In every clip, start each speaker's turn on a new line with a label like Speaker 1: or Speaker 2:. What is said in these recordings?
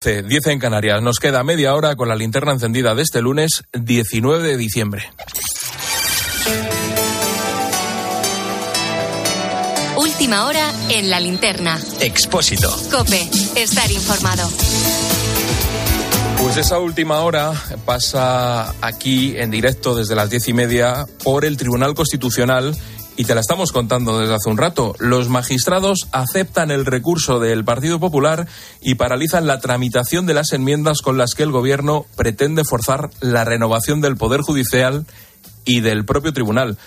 Speaker 1: 10 en Canarias. Nos queda media hora con la linterna encendida de este lunes 19 de diciembre.
Speaker 2: Última hora en la linterna.
Speaker 3: Expósito.
Speaker 2: Cope, estar informado.
Speaker 1: Pues esa última hora pasa aquí en directo desde las diez y media por el Tribunal Constitucional y te la estamos contando desde hace un rato. Los magistrados aceptan el recurso del Partido Popular y paralizan la tramitación de las enmiendas con las que el Gobierno pretende forzar la renovación del Poder Judicial y del propio Tribunal.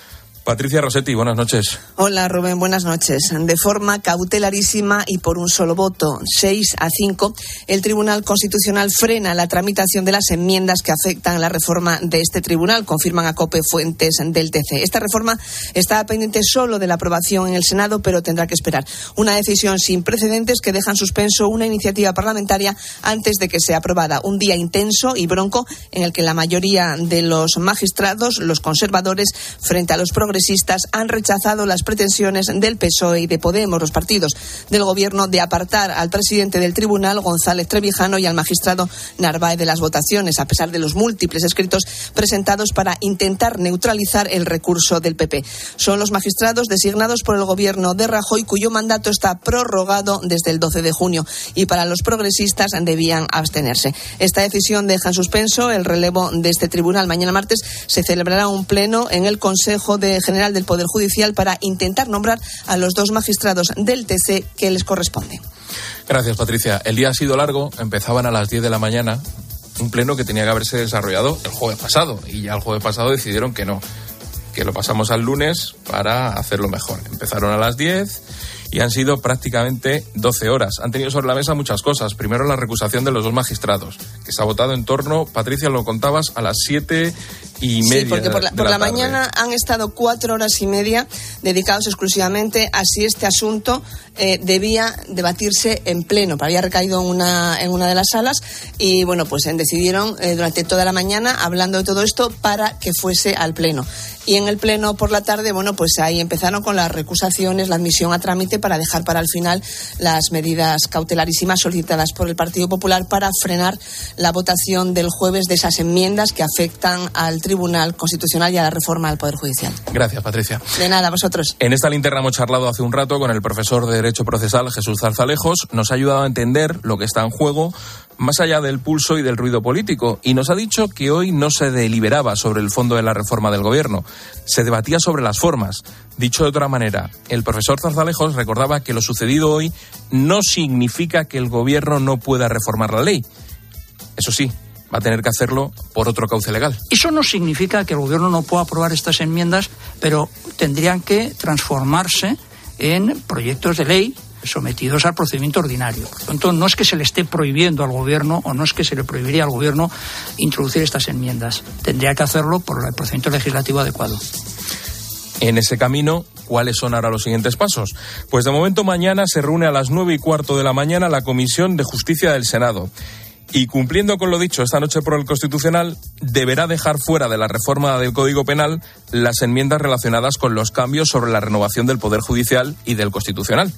Speaker 1: Patricia Rossetti, buenas noches.
Speaker 4: Hola Rubén, buenas noches. De forma cautelarísima y por un solo voto, 6 a 5, el Tribunal Constitucional frena la tramitación de las enmiendas que afectan la reforma de este tribunal, confirman a COPE fuentes del TC. Esta reforma está pendiente solo de la aprobación en el Senado, pero tendrá que esperar. Una decisión sin precedentes que deja en suspenso una iniciativa parlamentaria antes de que sea aprobada. Un día intenso y bronco en el que la mayoría de los magistrados, los conservadores, frente a los progresistas, progresistas han rechazado las pretensiones del PSOE y de Podemos, los partidos del Gobierno, de apartar al presidente del tribunal, González Trevijano, y al magistrado Narváez de las votaciones, a pesar de los múltiples escritos presentados para intentar neutralizar el recurso del PP. Son los magistrados designados por el Gobierno de Rajoy, cuyo mandato está prorrogado desde el 12 de junio, y para los progresistas debían abstenerse. Esta decisión deja en suspenso el relevo de este tribunal. Mañana martes se celebrará un pleno en el Consejo de General del Poder Judicial para intentar nombrar a los dos magistrados del TC que les corresponde.
Speaker 1: Gracias, Patricia. El día ha sido largo, empezaban a las 10 de la mañana, un pleno que tenía que haberse desarrollado el jueves pasado, y ya el jueves pasado decidieron que no, que lo pasamos al lunes para hacerlo mejor. Empezaron a las 10 y han sido prácticamente 12 horas. Han tenido sobre la mesa muchas cosas. Primero la recusación de los dos magistrados, que se ha votado en torno, Patricia, lo contabas, a las 7 y media.
Speaker 4: Sí, porque por la, por la, mañana han estado cuatro horas y media dedicados exclusivamente a si este asunto eh, debía debatirse en pleno. Había recaído en una, en una de las salas y, bueno, pues decidieron eh, durante toda la mañana, hablando de todo esto, para que fuese al pleno. Y en el pleno por la tarde, bueno, pues ahí empezaron con las recusaciones, la admisión a trámite para dejar para el final las medidas cautelarísimas solicitadas por el Partido Popular para frenar la votación del jueves de esas enmiendas que afectan al Tribunal Constitucional y a la reforma del Poder Judicial.
Speaker 1: Gracias, Patricia.
Speaker 4: De nada, vosotros.
Speaker 1: En esta linterna hemos charlado hace un rato con el profesor de Derecho Procesal, Jesús Zarzalejos. Nos ha ayudado a entender lo que está en juego más allá del pulso y del ruido político, y nos ha dicho que hoy no se deliberaba sobre el fondo de la reforma del gobierno, se debatía sobre las formas. Dicho de otra manera, el profesor Zarzalejos recordaba que lo sucedido hoy no significa que el gobierno no pueda reformar la ley. Eso sí, va a tener que hacerlo por otro cauce legal.
Speaker 5: Eso no significa que el gobierno no pueda aprobar estas enmiendas, pero tendrían que transformarse en proyectos de ley sometidos al procedimiento ordinario. Por lo tanto, no es que se le esté prohibiendo al Gobierno o no es que se le prohibiría al Gobierno introducir estas enmiendas. Tendría que hacerlo por el procedimiento legislativo adecuado.
Speaker 1: En ese camino, ¿cuáles son ahora los siguientes pasos? Pues de momento mañana se reúne a las nueve y cuarto de la mañana la Comisión de Justicia del Senado y cumpliendo con lo dicho esta noche por el Constitucional, deberá dejar fuera de la reforma del Código Penal las enmiendas relacionadas con los cambios sobre la renovación del Poder Judicial y del Constitucional.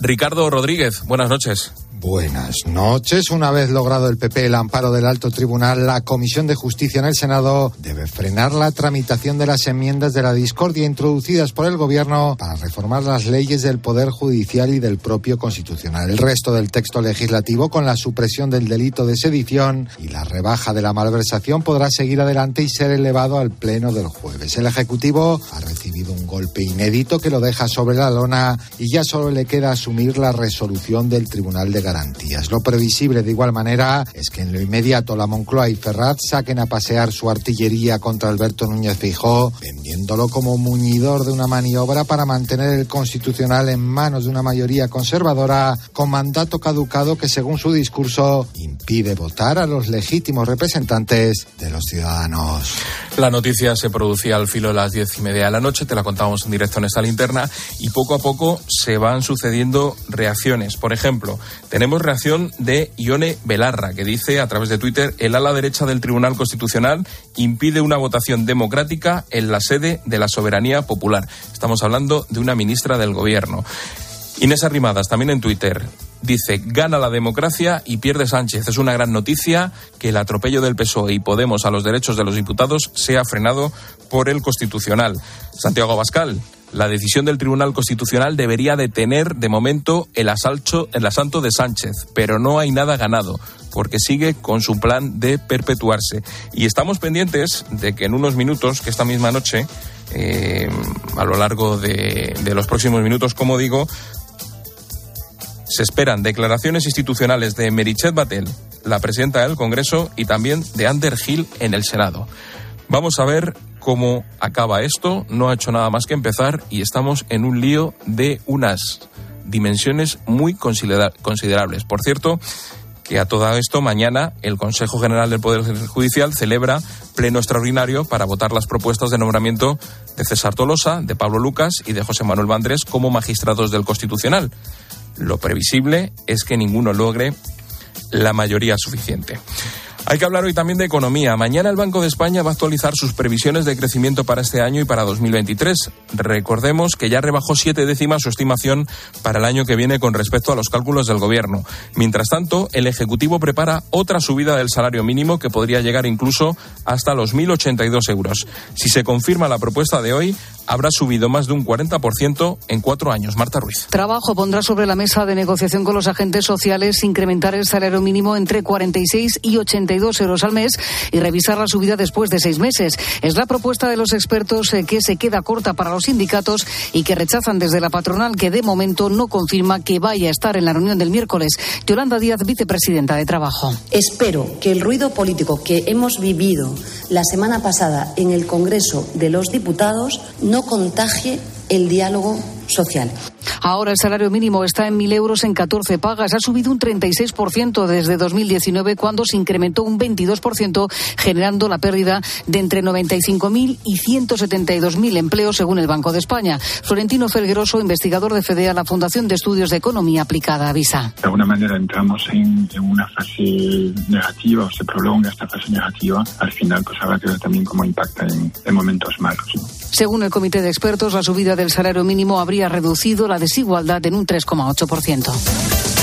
Speaker 1: Ricardo Rodríguez, buenas noches.
Speaker 6: Buenas noches. Una vez logrado el PP el amparo del alto tribunal, la Comisión de Justicia en el Senado debe frenar la tramitación de las enmiendas de la discordia introducidas por el Gobierno para reformar las leyes del Poder Judicial y del propio Constitucional. El resto del texto legislativo, con la supresión del delito de sedición y la rebaja de la malversación, podrá seguir adelante y ser elevado al Pleno del jueves. El Ejecutivo ha recibido un golpe inédito que lo deja sobre la lona y ya solo le queda asumir la resolución del Tribunal de garantías. Lo previsible de igual manera es que en lo inmediato la Moncloa y Ferrat saquen a pasear su artillería contra Alberto Núñez Fijó, vendiéndolo como muñidor de una maniobra para mantener el constitucional en manos de una mayoría conservadora con mandato caducado que según su discurso impide votar a los legítimos representantes de los ciudadanos.
Speaker 1: La noticia se producía al filo de las diez y media de la noche, te la contábamos en directo en esta linterna, y poco a poco se van sucediendo reacciones. Por ejemplo, tenemos reacción de Ione Belarra, que dice a través de Twitter, el ala derecha del Tribunal Constitucional impide una votación democrática en la sede de la soberanía popular. Estamos hablando de una ministra del Gobierno. Inés Arrimadas, también en Twitter. dice, gana la democracia y pierde Sánchez. Es una gran noticia que el atropello del PSOE y Podemos a los derechos de los diputados sea frenado por el Constitucional. Santiago Abascal, la decisión del Tribunal Constitucional debería detener de momento el asalto, el asalto de Sánchez, pero no hay nada ganado porque sigue con su plan de perpetuarse. Y estamos pendientes de que en unos minutos, que esta misma noche, eh, a lo largo de, de los próximos minutos, como digo, se esperan declaraciones institucionales de Merichet Batel, la presidenta del Congreso, y también de Ander Gil en el Senado. Vamos a ver cómo acaba esto. No ha hecho nada más que empezar y estamos en un lío de unas dimensiones muy considerables. Por cierto, que a todo esto mañana el Consejo General del Poder Judicial celebra pleno extraordinario para votar las propuestas de nombramiento de César Tolosa, de Pablo Lucas y de José Manuel Vandrés como magistrados del Constitucional. Lo previsible es que ninguno logre la mayoría suficiente. Hay que hablar hoy también de economía. Mañana el Banco de España va a actualizar sus previsiones de crecimiento para este año y para 2023. Recordemos que ya rebajó siete décimas su estimación para el año que viene con respecto a los cálculos del Gobierno. Mientras tanto, el Ejecutivo prepara otra subida del salario mínimo que podría llegar incluso hasta los 1.082 euros. Si se confirma la propuesta de hoy, habrá subido más de un 40% en cuatro años. Marta Ruiz.
Speaker 3: Trabajo pondrá sobre la mesa de negociación con los agentes sociales incrementar el salario mínimo entre 46 y 82 euros al mes y revisar la subida después de seis meses. Es la propuesta de los expertos eh, que se queda corta para los sindicatos y que rechazan desde la patronal que de momento no confirma que vaya a estar en la reunión del miércoles. Yolanda Díaz, vicepresidenta de Trabajo.
Speaker 7: Espero que el ruido político que hemos vivido la semana pasada en el Congreso de los Diputados no contagie el diálogo social.
Speaker 3: Ahora el salario mínimo está en 1.000 euros en 14 pagas. Ha subido un 36% desde 2019, cuando se incrementó un 22%, generando la pérdida de entre 95.000 y 172.000 empleos, según el Banco de España. Florentino Felgueroso, investigador de FEDEA, la Fundación de Estudios de Economía Aplicada, avisa.
Speaker 8: De alguna manera entramos en, una fase negativa o se prolonga esta fase negativa. Al final, pues habrá que ver también cómo impacta en, momentos malos.
Speaker 3: Según el comité de expertos, la subida del salario mínimo habría reducido la desigualdad en un 3,8%.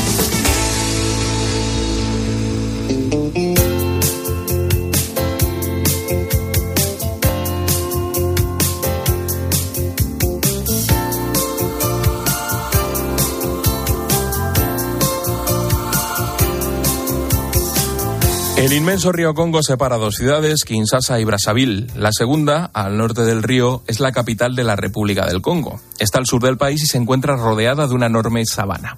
Speaker 1: Inmenso río Congo separa dos ciudades, Kinshasa y Brazzaville. La segunda, al norte del río, es la capital de la República del Congo. Está al sur del país y se encuentra rodeada de una enorme sabana.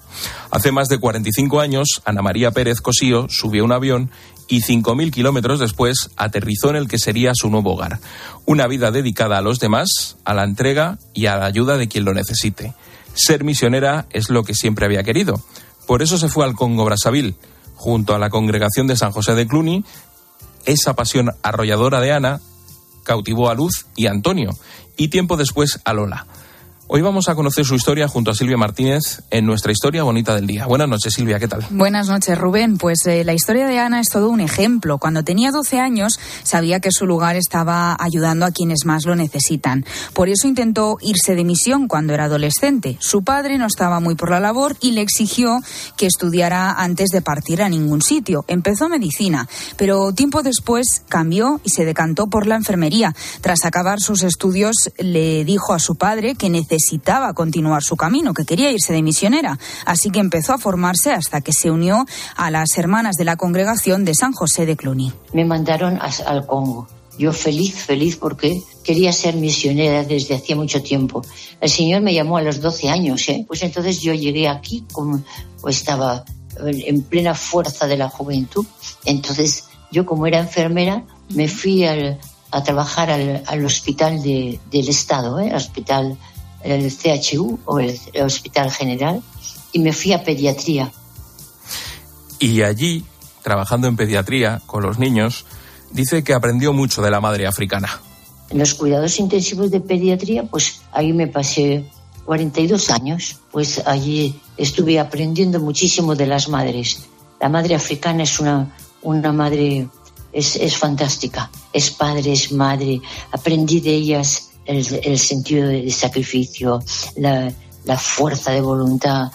Speaker 1: Hace más de 45 años, Ana María Pérez Cosío subió un avión y 5.000 kilómetros después aterrizó en el que sería su nuevo hogar. Una vida dedicada a los demás, a la entrega y a la ayuda de quien lo necesite. Ser misionera es lo que siempre había querido. Por eso se fue al Congo Brazzaville junto a la congregación de San José de Cluny, esa pasión arrolladora de Ana cautivó a Luz y Antonio, y tiempo después a Lola. Hoy vamos a conocer su historia junto a Silvia Martínez en nuestra historia bonita del día. Buenas noches, Silvia, ¿qué tal?
Speaker 9: Buenas noches, Rubén. Pues eh, la historia de Ana es todo un ejemplo. Cuando tenía 12 años, sabía que su lugar estaba ayudando a quienes más lo necesitan. Por eso intentó irse de misión cuando era adolescente. Su padre no estaba muy por la labor y le exigió que estudiara antes de partir a ningún sitio. Empezó medicina, pero tiempo después cambió y se decantó por la enfermería. Tras acabar sus estudios, le dijo a su padre que necesitaba necesitaba continuar su camino, que quería irse de misionera. Así que empezó a formarse hasta que se unió a las hermanas de la congregación de San José de Cluny.
Speaker 10: Me mandaron al Congo. Yo feliz, feliz porque quería ser misionera desde hacía mucho tiempo. El Señor me llamó a los 12 años, ¿eh? pues entonces yo llegué aquí como estaba en plena fuerza de la juventud. Entonces yo como era enfermera me fui a trabajar al, hospital del Estado, ¿eh? hospital el CHU o el, Hospital General y me fui a pediatría.
Speaker 1: Y allí, trabajando en pediatría con los niños, dice que aprendió mucho de la madre africana.
Speaker 10: En los cuidados intensivos de pediatría, pues ahí me pasé 42 años, pues allí estuve aprendiendo muchísimo de las madres. La madre africana es una, una madre, es, es fantástica, es padre, es madre, aprendí de ellas el, sentido de sacrificio, la, fuerza de voluntad,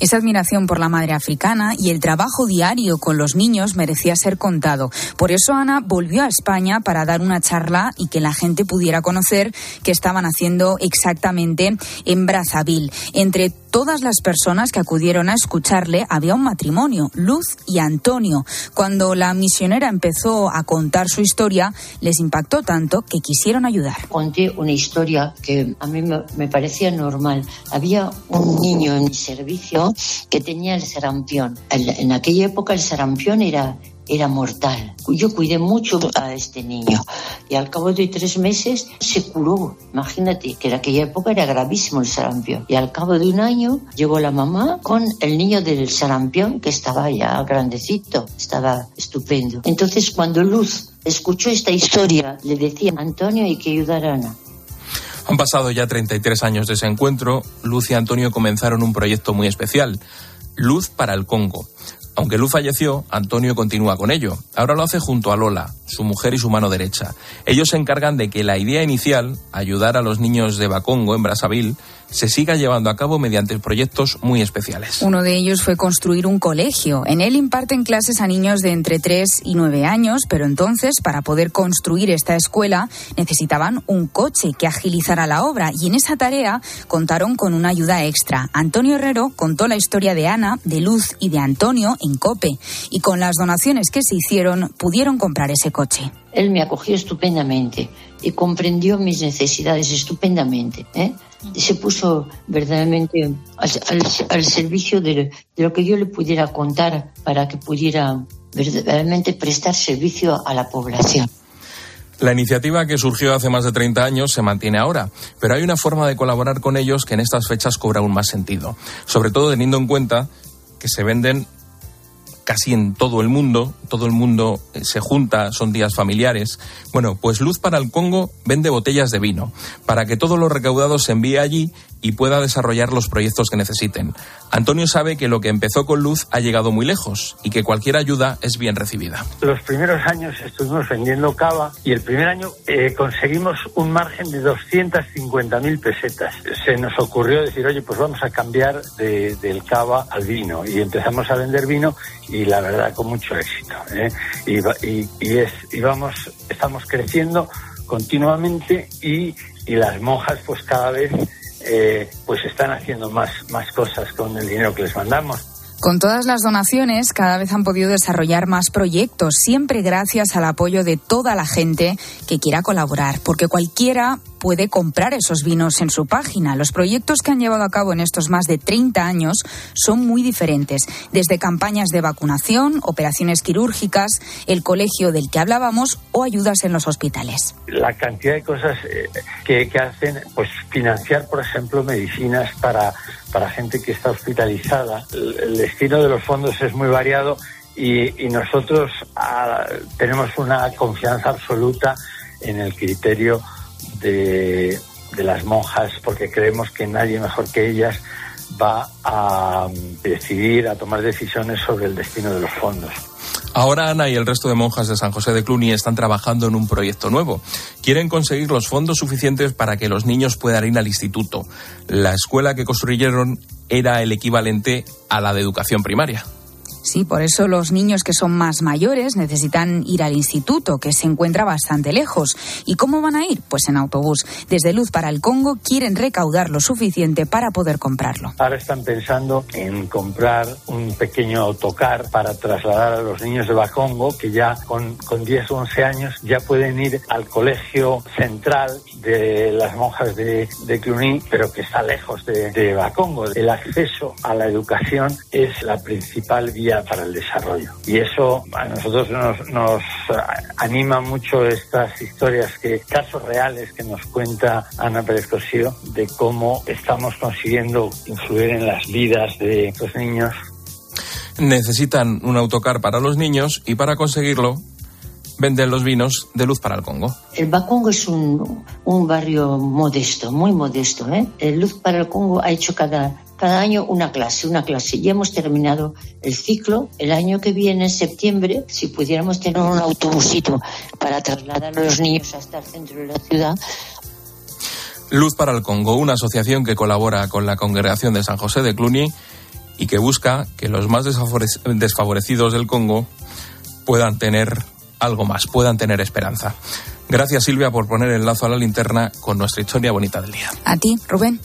Speaker 9: Esa admiración por la madre africana y el trabajo diario con los niños merecía ser contado. Por eso Ana volvió a España para dar una charla y que la gente pudiera conocer qué estaban haciendo exactamente en Brazzaville. Entre todas las personas que acudieron a escucharle había un matrimonio, Luz y Antonio. Cuando la misionera empezó a contar su historia, les impactó tanto que quisieron ayudar.
Speaker 10: Conté una historia que a mí me parecía normal. Había un niño en mi servicio que tenía el sarampión. En aquella época el sarampión era era mortal. Yo cuidé mucho a este niño y al cabo de tres meses se curó. Imagínate que en aquella época era gravísimo el sarampión. Y al cabo de un año llegó la mamá con el niño del sarampión que estaba ya grandecito, estaba estupendo. Entonces cuando Luz escuchó esta historia, le decía, Antonio hay que ayudar a Ana.
Speaker 1: Han pasado ya 33 años de ese encuentro. Luz y Antonio comenzaron un proyecto muy especial. Luz para el Congo. Aunque Luz falleció, Antonio continúa con ello. Ahora lo hace junto a Lola, su mujer y su mano derecha. Ellos se encargan de que la idea inicial, ayudar a los niños de Bacongo en Brazzaville, se siga llevando a cabo mediante proyectos muy especiales.
Speaker 9: Uno de ellos fue construir un colegio. En él imparten clases a niños de entre 3 y 9 años, pero entonces, para poder construir esta escuela, necesitaban un coche que agilizara la obra y en esa tarea contaron con una ayuda extra. Antonio Herrero contó la historia de Ana, de Luz y de Antonio en COPE y con las donaciones que se hicieron pudieron comprar ese coche.
Speaker 10: Él me acogió estupendamente y comprendió mis necesidades estupendamente. ¿eh? Se puso verdaderamente al, servicio de, lo que yo le pudiera contar para que pudiera verdaderamente prestar servicio a la población.
Speaker 1: La iniciativa que surgió hace más de 30 años se mantiene ahora, pero hay una forma de colaborar con ellos que en estas fechas cobra aún más sentido, sobre todo teniendo en cuenta que se venden casi en todo el mundo, todo el mundo eh, se junta, son días familiares. Bueno, pues Luz para el Congo vende botellas de vino, para que todo lo recaudado se envíe allí y pueda desarrollar los proyectos que necesiten. Antonio sabe que lo que empezó con Luz ha llegado muy lejos y que cualquier ayuda es bien recibida.
Speaker 11: Los primeros años estuvimos vendiendo cava y el primer año eh, conseguimos un margen de 250.000 pesetas. Se nos ocurrió decir, oye, pues vamos a cambiar del cava al vino y empezamos a vender vino y la verdad con mucho éxito. ¿eh? Y vamos, estamos creciendo continuamente y, y las monjas pues cada vez eh, pues están haciendo más, más cosas con el dinero que les mandamos.
Speaker 9: Con todas las donaciones, cada vez han podido desarrollar más proyectos, siempre gracias al apoyo de toda la gente que quiera colaborar, porque cualquiera puede comprar esos vinos en su página. Los proyectos que han llevado a cabo en estos más de 30 años son muy diferentes, desde campañas de vacunación, operaciones quirúrgicas, el colegio del que hablábamos o ayudas en los hospitales.
Speaker 11: La cantidad de cosas eh, que, hacen, pues financiar, por ejemplo, medicinas para para gente que está hospitalizada. El, destino de los fondos es muy variado y, nosotros ah, tenemos una confianza absoluta en el criterio de, de las monjas porque creemos que nadie mejor que ellas va a decidir, a tomar decisiones sobre el destino de los fondos.
Speaker 1: Ahora Ana y el resto de monjas de San José de Cluny están trabajando en un proyecto nuevo. Quieren conseguir los fondos suficientes para que los niños puedan ir al instituto. La escuela que construyeron era el equivalente a la de educación primaria.
Speaker 9: Sí, por eso los niños que son más mayores necesitan ir al instituto, que se encuentra bastante lejos. ¿Y cómo van a ir? Pues en autobús. Desde Luz para el Congo quieren recaudar lo suficiente para poder comprarlo.
Speaker 11: Ahora están pensando en comprar un pequeño autocar para trasladar a los niños de Bacongo, que ya con, con 10 o 11 años ya pueden ir al colegio central de las monjas de, de Cluny, pero que está lejos de, de Bacongo. El acceso a la educación es la principal vía para el desarrollo. Y eso a nosotros nos, nos anima mucho estas historias, que casos reales que nos cuenta Ana Pérez Cosío de cómo estamos consiguiendo influir en las vidas de estos niños.
Speaker 1: Necesitan un autocar para los niños y para conseguirlo venden los vinos de Luz para el Congo.
Speaker 10: El Bacongo es un, un barrio modesto, muy modesto. ¿eh? El Luz para el Congo ha hecho cada cada año una clase, una clase. Ya hemos terminado el ciclo. El año que viene, en septiembre, si pudiéramos tener un autobusito para trasladar a los niños hasta el centro de la ciudad.
Speaker 1: Luz para el Congo, una asociación que colabora con la Congregación de San José de Cluny y que busca que los más desfavorecidos del Congo puedan tener algo más, puedan tener esperanza. Gracias Silvia por poner el lazo a la linterna con nuestra historia bonita del día.
Speaker 9: A ti, Rubén.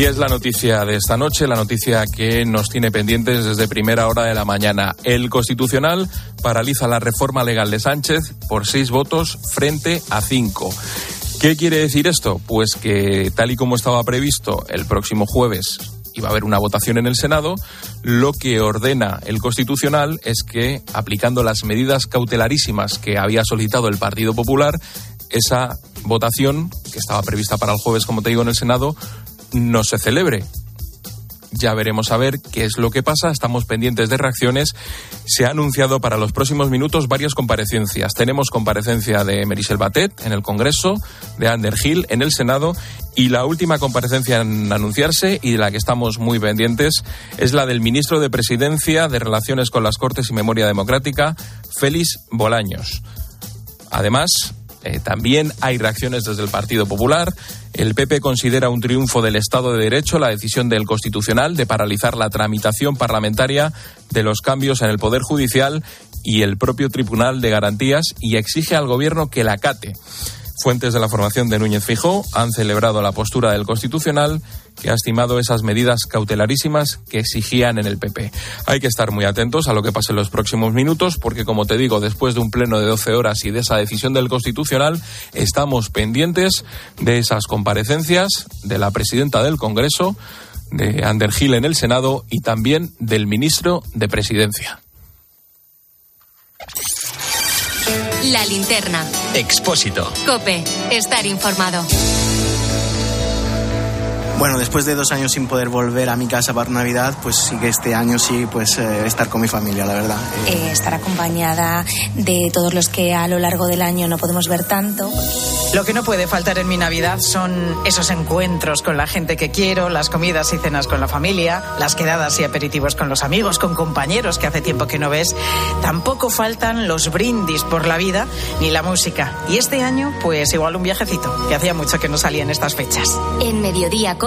Speaker 1: Y es la noticia de esta noche, la noticia que nos tiene pendientes desde primera hora de la mañana. El Constitucional paraliza la reforma legal de Sánchez por seis votos frente a cinco. ¿Qué quiere decir esto? Pues que tal y como estaba previsto el próximo jueves iba a haber una votación en el Senado, lo que ordena el Constitucional es que, aplicando las medidas cautelarísimas que había solicitado el Partido Popular, esa votación, que estaba prevista para el jueves, como te digo, en el Senado, no se celebre. Ya veremos a ver qué es lo que pasa. Estamos pendientes de reacciones. Se ha anunciado para los próximos minutos varias comparecencias. Tenemos comparecencia de Merisel Batet en el Congreso, de Ander Hill en el Senado y la última comparecencia en anunciarse y de la que estamos muy pendientes es la del ministro de Presidencia de Relaciones con las Cortes y Memoria Democrática, Félix Bolaños. Además, eh, también hay reacciones desde el Partido Popular. El PP considera un triunfo del Estado de Derecho la decisión del Constitucional de paralizar la tramitación parlamentaria de los cambios en el Poder Judicial y el propio Tribunal de Garantías y exige al Gobierno que la acate. Fuentes de la formación de Núñez Fijó han celebrado la postura del Constitucional que ha estimado esas medidas cautelarísimas que exigían en el PP. Hay que estar muy atentos a lo que pase en los próximos minutos porque, como te digo, después de un pleno de 12 horas y de esa decisión del Constitucional, estamos pendientes de esas comparecencias de la presidenta del Congreso, de Ander Gil en el Senado y también del ministro de Presidencia.
Speaker 2: La linterna.
Speaker 12: Expósito.
Speaker 2: Cope. Estar informado.
Speaker 13: Bueno, después de dos años sin poder volver a mi casa para Navidad, pues sí que este año sí, pues eh, estar con mi familia, la verdad.
Speaker 14: Eh, estar acompañada de todos los que a lo largo del año no podemos ver tanto.
Speaker 15: Lo que no puede faltar en mi Navidad son esos encuentros con la gente que quiero, las comidas y cenas con la familia, las quedadas y aperitivos con los amigos, con compañeros que hace tiempo que no ves. Tampoco faltan los brindis por la vida ni la música. Y este año, pues igual un viajecito, que hacía mucho que no salía en estas fechas.
Speaker 2: En Mediodía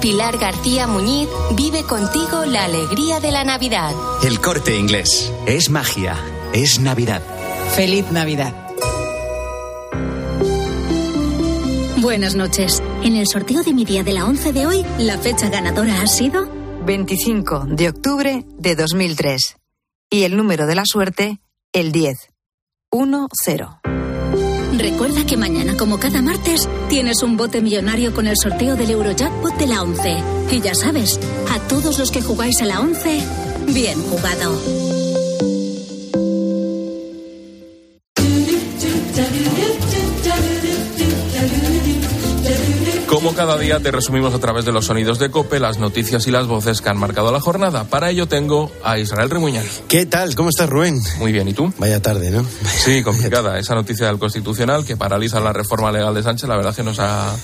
Speaker 2: Pilar García Muñiz vive contigo la alegría de la Navidad.
Speaker 12: El corte inglés. Es magia. Es Navidad.
Speaker 15: Feliz Navidad.
Speaker 16: Buenas noches. En el sorteo de mi día de la 11 de hoy, la fecha ganadora ha sido
Speaker 17: 25 de octubre de 2003. Y el número de la suerte, el 10. 1-0.
Speaker 16: Recuerda que mañana, como cada martes, tienes un bote millonario con el sorteo del Eurojackpot de la 11. Y ya sabes, a todos los que jugáis a la 11, bien jugado.
Speaker 1: Como cada día te resumimos a través de los sonidos de Cope las noticias y las voces que han marcado la jornada. Para ello tengo a Israel Remuñán.
Speaker 18: ¿Qué tal? ¿Cómo estás, Rubén?
Speaker 1: Muy bien, ¿y tú?
Speaker 18: Vaya tarde, ¿no?
Speaker 1: Sí, complicada. Esa noticia del Constitucional que paraliza la reforma legal de Sánchez, la verdad que nos ha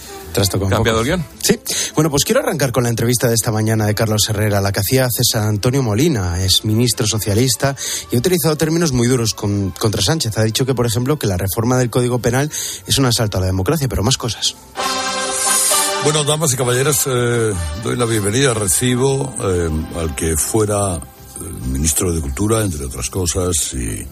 Speaker 1: cambiado el guion.
Speaker 18: Sí. Bueno, pues quiero arrancar con la entrevista de esta mañana de Carlos Herrera, la que hacía César Antonio Molina, es ministro socialista y ha utilizado términos muy duros contra Sánchez. Ha dicho que, por ejemplo, que la reforma del Código Penal es un asalto a la democracia, pero más cosas.
Speaker 19: Bueno, damas y caballeros, eh, doy la bienvenida, recibo eh, al que fuera ministro de Cultura, entre otras cosas, y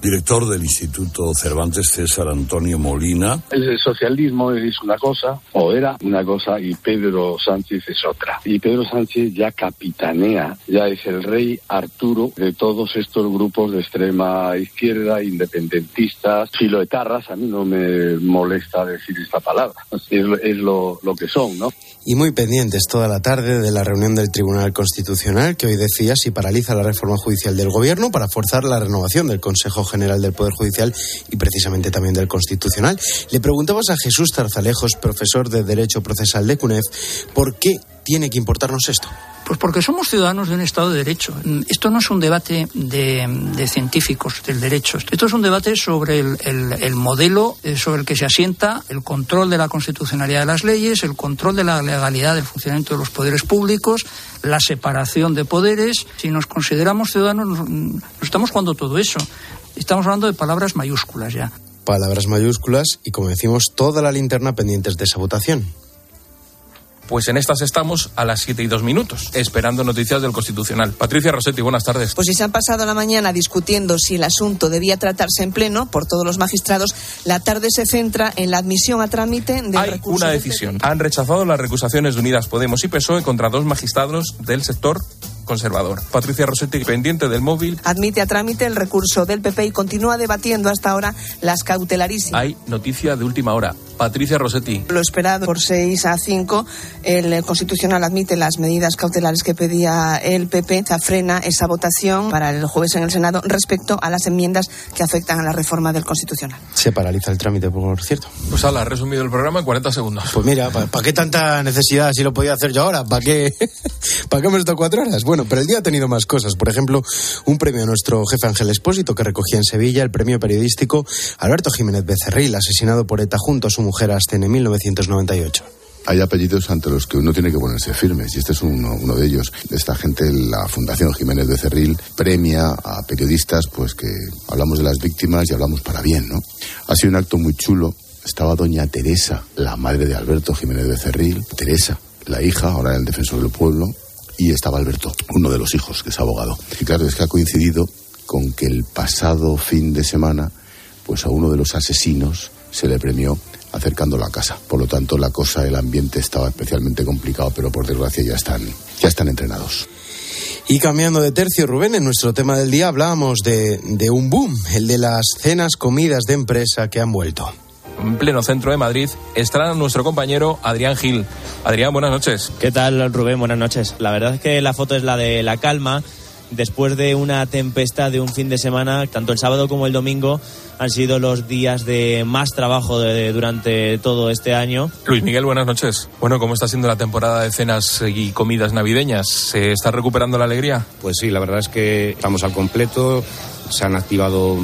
Speaker 19: director del Instituto Cervantes, César Antonio Molina.
Speaker 20: El socialismo es una cosa, o era una cosa, y Pedro Sánchez es otra. Y Pedro Sánchez ya capitanea, ya es el rey Arturo de todos estos grupos de extrema izquierda, independentistas, filoetarras. A mí no me molesta decir esta palabra, es, lo, lo que son, ¿no?
Speaker 18: Y muy pendientes toda la tarde de la reunión del Tribunal Constitucional, que hoy decía si paraliza la reforma judicial del Gobierno para forzar la renovación del Consejo General del Poder Judicial y precisamente también del Constitucional. Le preguntamos a Jesús Tarzalejos, profesor de Derecho Procesal de CUNEF, por qué tiene que importarnos esto.
Speaker 5: Pues porque somos ciudadanos de un Estado de Derecho. Esto no es un debate de, científicos del derecho. Esto es un debate sobre el, modelo eh, sobre el que se asienta el control de la constitucionalidad de las leyes, el control de la legalidad del funcionamiento de los poderes públicos, la separación de poderes. Si nos consideramos ciudadanos, nos estamos jugando todo eso. Estamos hablando de palabras mayúsculas ya.
Speaker 18: Palabras mayúsculas y, como decimos, toda la linterna pendientes de esa votación.
Speaker 1: Pues en estas estamos a las 7 y 2 minutos, esperando noticias del Constitucional. Patricia Rossetti, buenas tardes.
Speaker 4: Pues si se han pasado la mañana discutiendo si el asunto debía tratarse en pleno por todos los magistrados, la tarde se centra en la admisión a trámite del
Speaker 1: Hay
Speaker 4: recurso.
Speaker 1: una decisión. Han rechazado las recusaciones de Unidas Podemos y PSOE contra dos magistrados del sector conservador. Patricia Rossetti, pendiente del móvil.
Speaker 4: Admite a trámite el recurso del PP y continúa debatiendo hasta ahora las cautelarísimas.
Speaker 1: Hay noticia de última hora. Patricia Rossetti.
Speaker 4: Lo esperado por 6 a 5, el Constitucional admite las medidas cautelares que pedía el PP. Se frena esa votación para el jueves en el Senado respecto a las enmiendas que afectan a la reforma del Constitucional.
Speaker 18: Se paraliza el trámite, por cierto.
Speaker 1: Pues ala, ha resumido el programa en 40 segundos.
Speaker 18: Pues mira, ¿para qué tanta necesidad si lo podía hacer yo ahora? ¿Para qué, ¿Para qué me cuatro horas? Bueno, pero el día ha tenido más cosas. Por ejemplo, un premio a nuestro jefe Ángel Espósito que recogía en Sevilla el premio periodístico Alberto Jiménez Becerril, asesinado por ETA junto a su mujer Asten en 1998.
Speaker 21: Hay apellidos ante los que uno tiene que ponerse firmes y este es uno, uno de ellos. Esta gente, la Fundación Jiménez Becerril, premia a periodistas pues que hablamos de las víctimas y hablamos para bien, ¿no? Ha sido un acto muy chulo. Estaba doña Teresa, la madre de Alberto Jiménez Becerril, Teresa, la hija, ahora el defensor del pueblo, y estaba Alberto, uno de los hijos, que es abogado. Y claro, es que ha coincidido con que el pasado fin de semana, pues a uno de los asesinos se le premió acercándolo a casa. Por lo tanto, la cosa, el ambiente estaba especialmente complicado, pero por desgracia ya están, ya están entrenados.
Speaker 18: Y cambiando de tercio, Rubén, en nuestro tema del día hablábamos de, de un boom, el de las cenas, comidas de empresa que han vuelto.
Speaker 1: En pleno centro de Madrid estará nuestro compañero Adrián Gil. Adrián, buenas noches.
Speaker 22: ¿Qué tal, Rubén? Buenas noches. La verdad es que la foto es la de la calma. Después de una tempestad de un fin de semana, tanto el sábado como el domingo han sido los días de más trabajo de, durante todo este año.
Speaker 1: Luis Miguel, buenas noches. Bueno, ¿cómo está siendo la temporada de cenas y comidas navideñas? ¿Se está recuperando la alegría?
Speaker 23: Pues sí, la verdad es que estamos al completo. Se han activado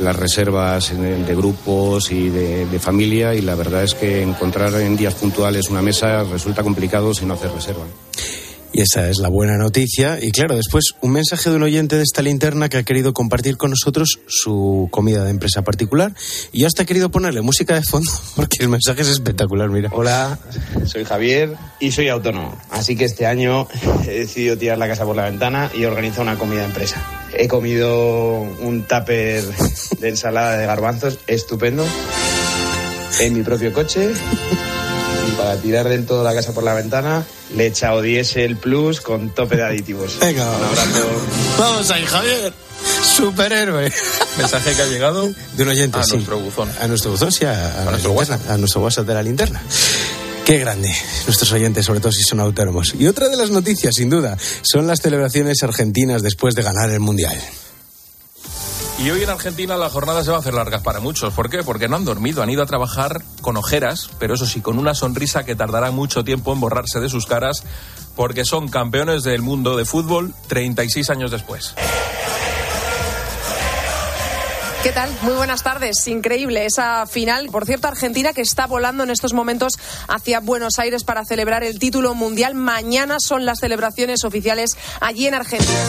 Speaker 23: las reservas de grupos y de, de, familia y la verdad es que encontrar en días puntuales una mesa resulta complicado si no hacer reserva.
Speaker 18: Y esa es la buena noticia. Y claro, después un mensaje de un oyente de esta linterna que ha querido compartir con nosotros su comida de empresa particular. Y hasta he querido ponerle música de fondo porque el mensaje es espectacular, mira.
Speaker 24: Hola, soy Javier y soy autónomo. Así que este año he decidido tirar la casa por la ventana y organizar una comida empresa. He comido un tupper de ensalada de garbanzos estupendo en mi propio coche. Para tirar del todo la casa por la ventana, le he echado diésel plus con tope de aditivos.
Speaker 18: Venga,
Speaker 24: un abrazo.
Speaker 18: Vamos ahí, Javier. Superhéroe.
Speaker 1: Mensaje que ha llegado
Speaker 18: de un oyente
Speaker 1: a
Speaker 18: sí.
Speaker 1: nuestro buzón.
Speaker 18: A nuestro buzón, sí, a,
Speaker 1: a, a nuestro WhatsApp.
Speaker 18: A nuestro WhatsApp de la linterna. Qué grande, nuestros oyentes, sobre todo si son autónomos. Y otra de las noticias, sin duda, son las celebraciones argentinas después de ganar el Mundial.
Speaker 1: Y hoy en Argentina la jornada se va a hacer larga para muchos. ¿Por qué? Porque no han dormido, han ido a trabajar con ojeras, pero eso sí, con una sonrisa que tardará mucho tiempo en borrarse de sus caras, porque son campeones del mundo de fútbol 36 años después.
Speaker 25: ¿Qué tal? Muy buenas tardes. Increíble esa final. Por cierto, Argentina que está volando en estos momentos hacia Buenos Aires para celebrar el título mundial. Mañana son las celebraciones oficiales allí en Argentina.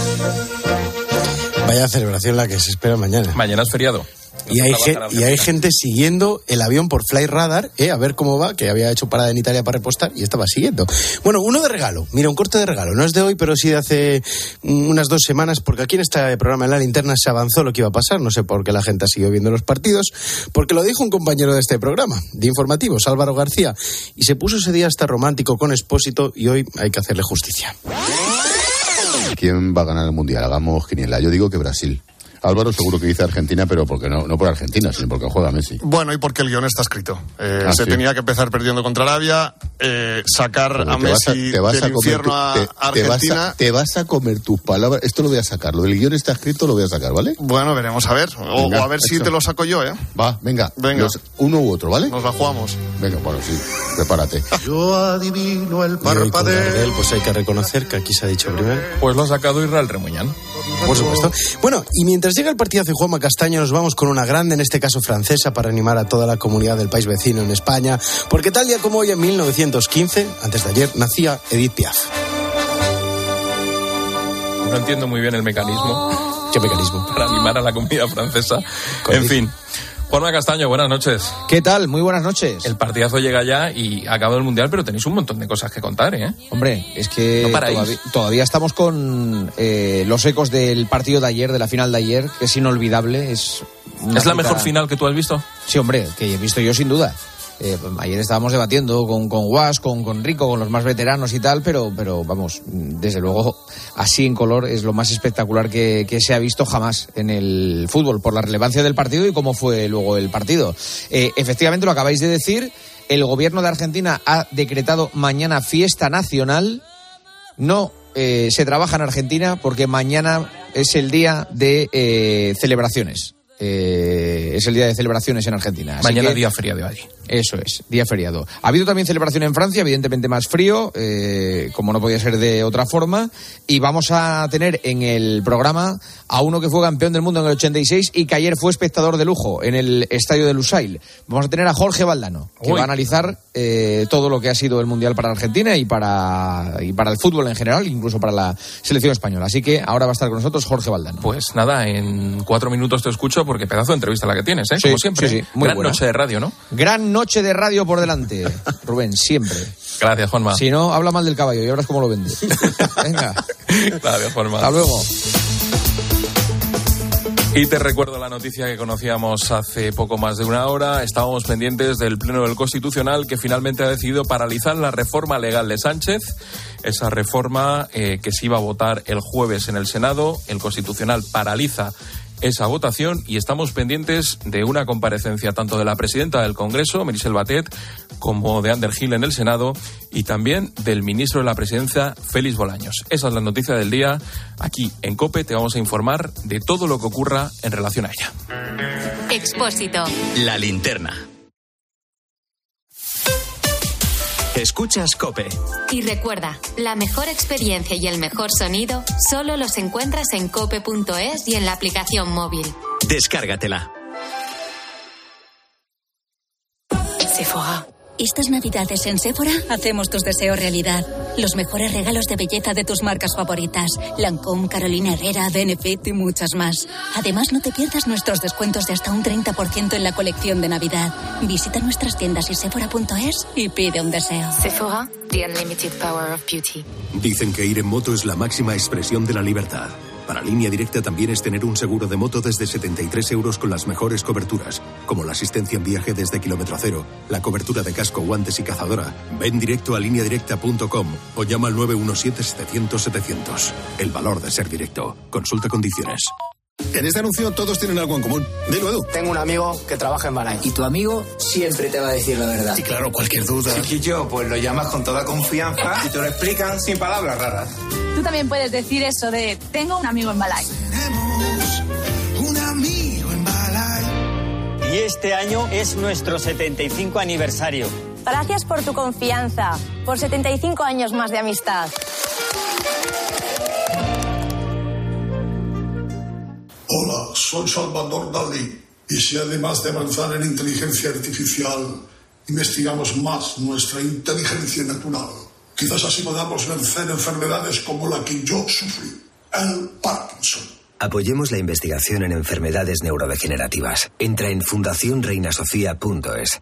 Speaker 18: Vaya celebración la que se espera mañana.
Speaker 1: Mañana es feriado.
Speaker 18: Y hay, y hay, gente siguiendo el avión por Fly Radar, eh, a ver cómo va, que había hecho parada en Italia para repostar y estaba siguiendo. Bueno, uno de regalo, mira, un corte de regalo. No es de hoy, pero sí de hace unas dos semanas, porque aquí en este programa en la linterna se avanzó lo que iba a pasar. No sé por qué la gente ha seguido viendo los partidos, porque lo dijo un compañero de este programa, de informativos, Álvaro García, y se puso ese día hasta romántico con Expósito y hoy hay que hacerle justicia.
Speaker 21: ¿Quién va a ganar el mundial? Hagamos quiniela. Yo digo que Brasil. Álvaro seguro que dice Argentina, pero porque no, no por Argentina, sino porque juega Messi.
Speaker 26: Bueno, y porque el guion está escrito. Eh,
Speaker 21: Ah,
Speaker 26: se
Speaker 21: sí.
Speaker 26: tenía que empezar perdiendo contra Arabia, eh, sacar
Speaker 21: Pero
Speaker 26: a
Speaker 21: te vas a-
Speaker 26: Messi
Speaker 21: te vas
Speaker 26: del
Speaker 21: a comer
Speaker 26: infierno
Speaker 21: tu-
Speaker 26: a
Speaker 21: te- te vas a-
Speaker 26: Argentina.
Speaker 21: Te vas a comer tus palabras. Esto lo voy a sacar. Lo del guion está escrito, lo voy a sacar, ¿vale?
Speaker 26: Bueno, veremos a ver. O,
Speaker 21: Venga,
Speaker 26: o a ver si
Speaker 21: hecho.
Speaker 26: te lo saco yo, ¿eh?
Speaker 21: Va, venga.
Speaker 26: Venga.
Speaker 21: Los- uno u otro, ¿vale?
Speaker 26: Nos la jugamos.
Speaker 21: Venga, bueno, sí. Prepárate.
Speaker 26: Yo adivino el
Speaker 18: Gardel, pues hay que reconocer que aquí se ha dicho primero.
Speaker 1: Pues lo ha sacado Israel Remuñán.
Speaker 18: Por supuesto. Bueno, y mientras llega el partidazo de Juanma Castaño, nos vamos con una grande, en este caso francesa, para animar a toda la comunidad del país vecino en España, porque tal día como hoy, en 1915, antes de ayer, nacía Edith Piaf.
Speaker 1: No entiendo muy bien el mecanismo.
Speaker 18: ¿Qué mecanismo?
Speaker 1: Para animar a la comunidad francesa. En fin. Juanma Castaño, buenas noches.
Speaker 27: ¿Qué tal? Muy buenas noches.
Speaker 1: El partidazo llega ya y ha acabado el Mundial, pero tenéis un montón de cosas que contar, ¿eh?
Speaker 27: Hombre, es que
Speaker 1: No
Speaker 27: todavía, todavía estamos con eh, los ecos del partido de ayer, de la final de ayer, que es inolvidable. Es,
Speaker 1: ¿Es la
Speaker 27: cita-
Speaker 1: mejor final que tú has visto?
Speaker 27: Sí, hombre, que he visto yo sin duda. Eh, ayer estábamos debatiendo con, con Guas, con, con Rico, con los más veteranos y tal, pero, pero vamos, desde luego, así en color es lo más espectacular que, que se ha visto jamás en el fútbol, por la relevancia del partido y cómo fue luego el partido. Eh, efectivamente, lo acabáis de decir, el gobierno de Argentina ha decretado mañana fiesta nacional. No eh, se trabaja en Argentina porque mañana es el día de celebraciones. Eh, es el día de celebraciones en Argentina. Así
Speaker 1: Mañana
Speaker 27: que-
Speaker 1: día feriado allí.
Speaker 27: eso es, día feriado. Ha habido también celebración en Francia, evidentemente más frío, eh, como no podía ser de otra forma. Y vamos a tener en el programa a uno que fue campeón del mundo en el 86 y que ayer fue espectador de lujo en el estadio de Lusail. Vamos a tener a Jorge Valdano, que
Speaker 1: Uy.
Speaker 27: va a analizar eh, todo lo que ha sido el Mundial para Argentina y para, y para el fútbol en general, incluso para la selección española. Así que ahora va a estar con nosotros Jorge Valdano.
Speaker 1: Pues nada, en cuatro minutos te escucho porque pedazo de entrevista la que tienes, ¿eh?
Speaker 27: Sí,
Speaker 1: Como siempre.
Speaker 27: sí, sí, muy
Speaker 1: Gran
Speaker 27: buena.
Speaker 1: noche de radio, ¿no?
Speaker 27: Gran noche de radio por delante, Rubén, siempre.
Speaker 1: Gracias, Juanma.
Speaker 27: Si no, habla mal del caballo y verás cómo lo vende. Venga,
Speaker 1: Gracias, Juanma.
Speaker 27: hasta luego.
Speaker 1: Y te recuerdo la noticia que conocíamos hace poco más de una hora. Estábamos pendientes del Pleno del Constitucional que finalmente ha decidido paralizar la reforma legal de Sánchez. Esa reforma eh, que se iba a votar el jueves en el Senado. El Constitucional paraliza esa votación y estamos pendientes de una comparecencia tanto de la presidenta del Congreso, Merisel Batet, como de Ander Gil en el Senado y también del ministro de la Presidencia, Félix Bolaños. Esa es la noticia del día. Aquí en COPE te vamos a informar de todo lo que ocurra en relación a ella.
Speaker 2: Expósito.
Speaker 12: La linterna. Escuchas Cope.
Speaker 2: Y recuerda, la mejor experiencia y el mejor sonido solo los encuentras en cope.es y en la aplicación móvil.
Speaker 12: Descárgatela.
Speaker 16: Sephora. Estas navidades en Sephora hacemos tus deseos realidad. Los mejores regalos de belleza de tus marcas favoritas. Lancôme, Carolina Herrera, Benefit y muchas más. Además, no te pierdas nuestros descuentos de hasta un 30% en la colección de Navidad. Visita nuestras tiendas y sephora.es y pide un deseo.
Speaker 2: Sephora, the unlimited power of beauty.
Speaker 28: Dicen que ir en moto es la máxima expresión de la libertad. Para línea directa también es tener un seguro de moto desde 73 euros con las mejores coberturas, como la asistencia en viaje desde kilómetro cero, la cobertura de casco, guantes y cazadora. Ven directo a lineadirecta.com o llama al 917-700-700. El valor de ser directo. Consulta condiciones.
Speaker 29: En este anuncio todos tienen algo en común. Dilo, Edu.
Speaker 30: Tengo un amigo que trabaja en Balay. Y tu amigo siempre te va a decir la verdad.
Speaker 29: Y claro, cualquier duda.
Speaker 30: Chiquillo, pues lo llamas con toda confianza y te lo explican sin palabras raras.
Speaker 31: Tú también puedes decir eso de tengo un amigo en Malay.
Speaker 32: Un amigo en Balay.
Speaker 33: Y este año es nuestro 75 aniversario.
Speaker 31: Gracias por tu confianza, por 75 años más de amistad.
Speaker 34: Hola, soy Salvador Dalí. Y si además de avanzar en inteligencia artificial, investigamos más nuestra inteligencia natural, quizás así podamos vencer enfermedades como la que yo sufrí, el Parkinson.
Speaker 35: Apoyemos la investigación en enfermedades neurodegenerativas. Entra en fundacionreinasofía.es.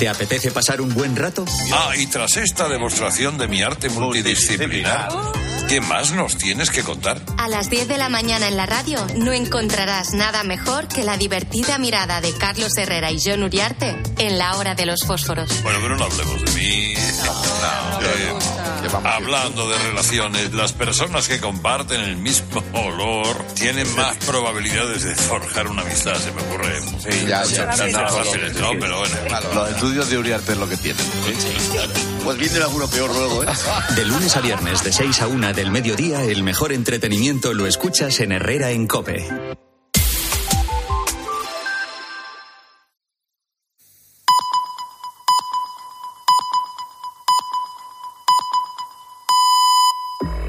Speaker 12: ¿Te apetece pasar un buen rato?
Speaker 36: Ah, y tras esta demostración de mi arte multidisciplinar, ¿qué más nos tienes que contar?
Speaker 2: A las 10 de la mañana en la radio no encontrarás nada mejor que la divertida mirada de Carlos Herrera y John Uriarte en la hora de los fósforos.
Speaker 36: Bueno, pero no hablemos de mí. No, hablando de relaciones, las personas que comparten el mismo olor tienen más probabilidades de forjar una amistad, se me ocurre. Sí,
Speaker 37: ya, ya, ya, ya,
Speaker 36: fáciles, ¿no? Pero bueno.
Speaker 37: Los estudios de Uriarte es lo que tienen.
Speaker 21: Pues viene alguno peor luego, ¿eh?
Speaker 12: De lunes a viernes, de 6 a 1 del mediodía, el mejor entretenimiento lo escuchas en Herrera en Cope.